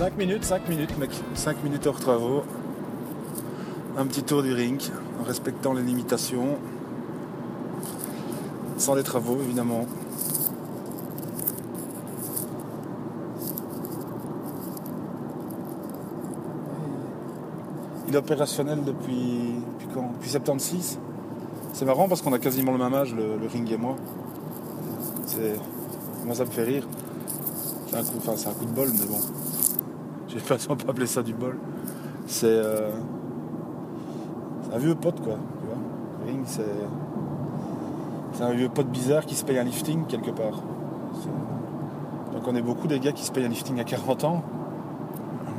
5 minutes, 5 minutes, mec. 5 minutes hors travaux. Un petit tour du ring, en respectant les limitations. Sans les travaux, évidemment. Il est opérationnel depuis, depuis quand? Depuis 76 C'est marrant parce qu'on a quasiment le même âge, le, ring et moi. Moi, ça me fait rire. C'est un enfin, c'est un coup de bol, mais bon. J'ai pas on peut appeler ça du bol. C'est, euh, un vieux pote, quoi. Tu vois ring, c'est, c'est un vieux pote bizarre qui se paye un lifting quelque part. Donc on est beaucoup des gars qui se payent un lifting à 40 ans.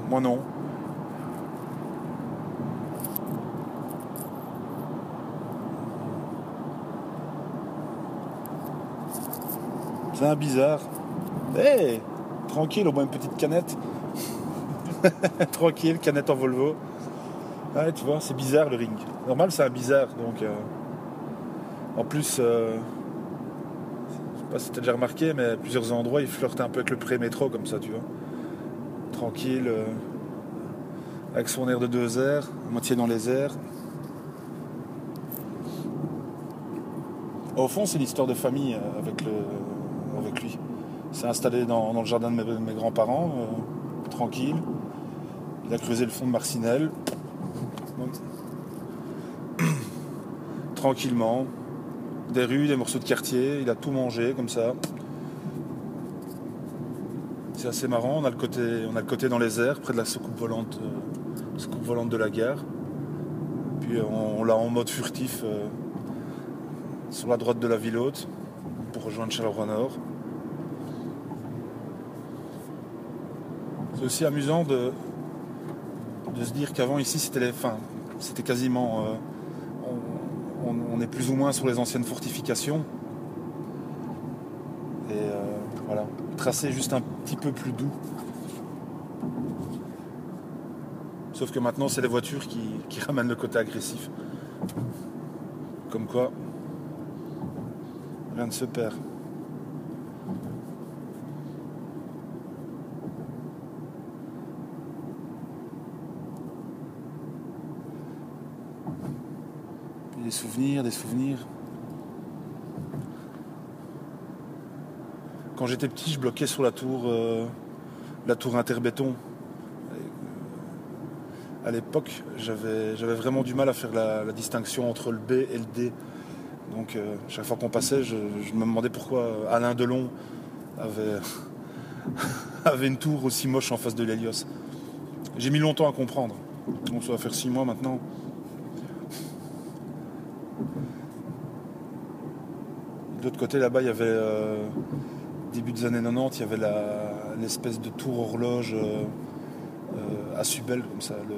Moi non. C'est un bizarre. Hé Tranquille, au moins une petite canette. Tranquille, canette en Volvo. Ouais, tu vois, c'est bizarre le ring. Normal, c'est un bizarre. Donc, euh, en plus, euh, je sais pas si t'as déjà remarqué, mais à plusieurs endroits, il flirte un peu avec le pré-métro, comme ça, tu vois. Tranquille, euh, avec son air de deux airs, moitié dans les airs. Au fond, c'est l'histoire de famille euh, avec, lui. Il s'est installé dans, le jardin de mes, grands-parents, tranquille. Il a creusé le fond de Marcinelle. Tranquillement. Des rues, des morceaux de quartier. Il a tout mangé comme ça. C'est assez marrant. On a le côté, dans les airs, près de la soucoupe volante, euh, de la gare. Puis euh, on, on l'a en mode furtif euh, sur la droite de la ville haute pour rejoindre Charleroi Nord. C'est aussi amusant de, de se dire qu'avant ici c'était les. C'était quasiment. euh, on, est plus ou moins sur les anciennes fortifications. Et euh, voilà. Tracé juste un petit peu plus doux. Sauf que maintenant c'est les voitures qui, qui ramènent le côté agressif. Comme quoi, rien ne se perd. Des souvenirs, des souvenirs. Quand j'étais petit, je bloquais sur la tour, euh, la tour interbéton. Euh, à l'époque, j'avais, vraiment du mal à faire la, distinction entre le B et le D. Donc, euh, chaque fois qu'on passait, je, me demandais pourquoi Alain Delon avait, une tour aussi moche en face de l'Hélios. J'ai mis longtemps à comprendre. On ça va faire six mois maintenant. De l'autre côté, là-bas, il y avait, euh, début des années 90, il y avait l'espèce de tour horloge euh, euh, à Subel, comme ça. Le,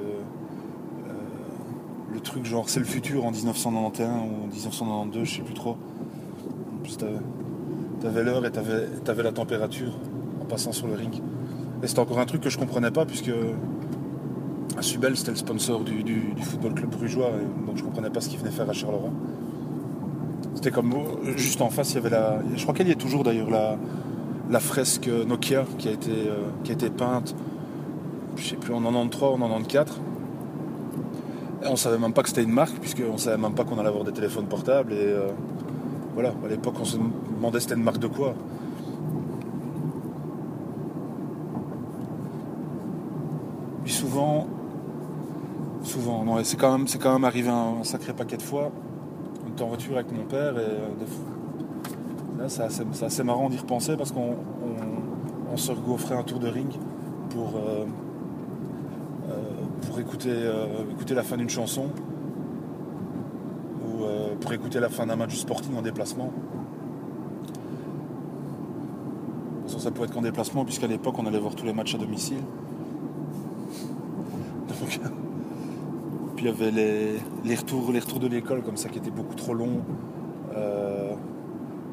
truc genre, c'est le futur en 1991 ou 1992, je sais plus trop. En plus, t'avais l'heure et t'avais avais la température en passant sur le ring. Et c'était encore un truc que je comprenais pas, puisque Subel, c'était le sponsor du, football club brugeois, donc je comprenais pas ce qu'il venait faire à Charleroi. Comme juste en face, il y avait la. Je crois qu'elle y est toujours d'ailleurs, la, la fresque Nokia qui a été, euh, qui a été peinte, je sais plus, en 93 ou en 94. Et on savait même pas que c'était une marque, puisqu'on savait même pas qu'on allait avoir des téléphones portables. Et euh, voilà, à l'époque, on se demandait c'était une marque de quoi. Puis souvent, souvent, non, c'est quand même, quand arrivé un sacré paquet de fois. En voiture avec mon père et euh, là, c'est assez, marrant d'y repenser parce qu'on on, se regaufrait un tour de ring pour, euh, euh, pour écouter, écouter la fin d'une chanson ou pour écouter la fin d'un match du Sporting en déplacement. De toute façon, ça pouvait être qu'en déplacement puisqu'à l'époque on allait voir tous les matchs à domicile. Donc, puis il y avait les, les retours, les retours de l'école comme ça qui étaient beaucoup trop longs. euh,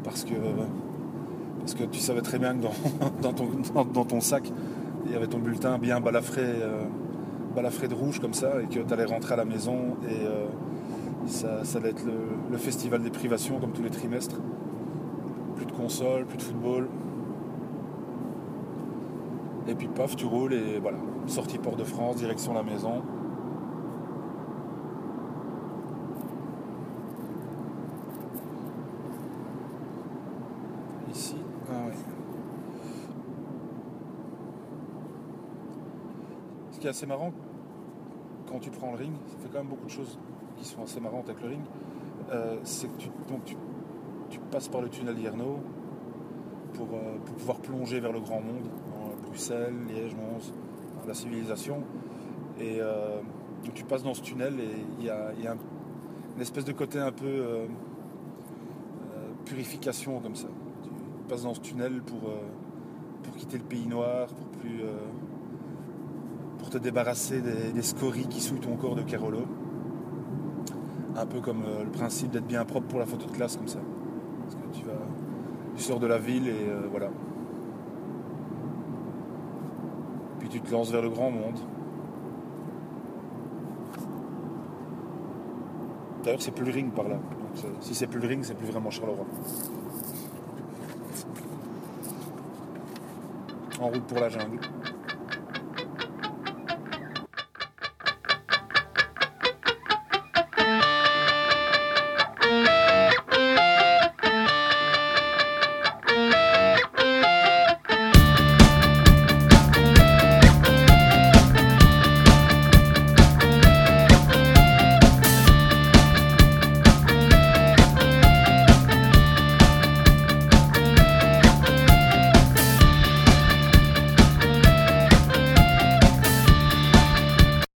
parce, que, parce que tu savais très bien que dans, dans ton, dans, ton sac, il y avait ton bulletin bien balafré, euh, de rouge comme ça, et que tu allais rentrer à la maison et euh, ça, ça allait être le, le festival des privations comme tous les trimestres. Plus de console, plus de football. Et puis paf, tu roules et voilà. Sortie Port de France, direction la maison. Ici, ah ouais. Ce qui est assez marrant, quand tu prends le ring, ça fait quand même beaucoup de choses qui sont assez marrantes avec le ring. euh, c'est que tu, donc tu, passes par le tunnel d'Ierno pour, euh, pouvoir plonger vers le grand monde, dans Bruxelles, Liège, Mons, la civilisation. Et euh, tu passes dans ce tunnel et il y a, un- une espèce de côté un peu euh, euh, purification comme ça. Tu passes dans ce tunnel pour, euh, pour quitter le pays noir, pour plus euh, pour te débarrasser des, scories qui souillent ton corps de Carolo. Un peu comme euh, le principe d'être bien propre pour la photo de classe comme ça. Parce que tu vas, sors de la ville et euh, voilà. Puis tu te lances vers le grand monde. D'ailleurs, c'est plus le ring par là. C'est- si c'est plus le ring, c'est plus vraiment Charleroi. En route pour la jungle.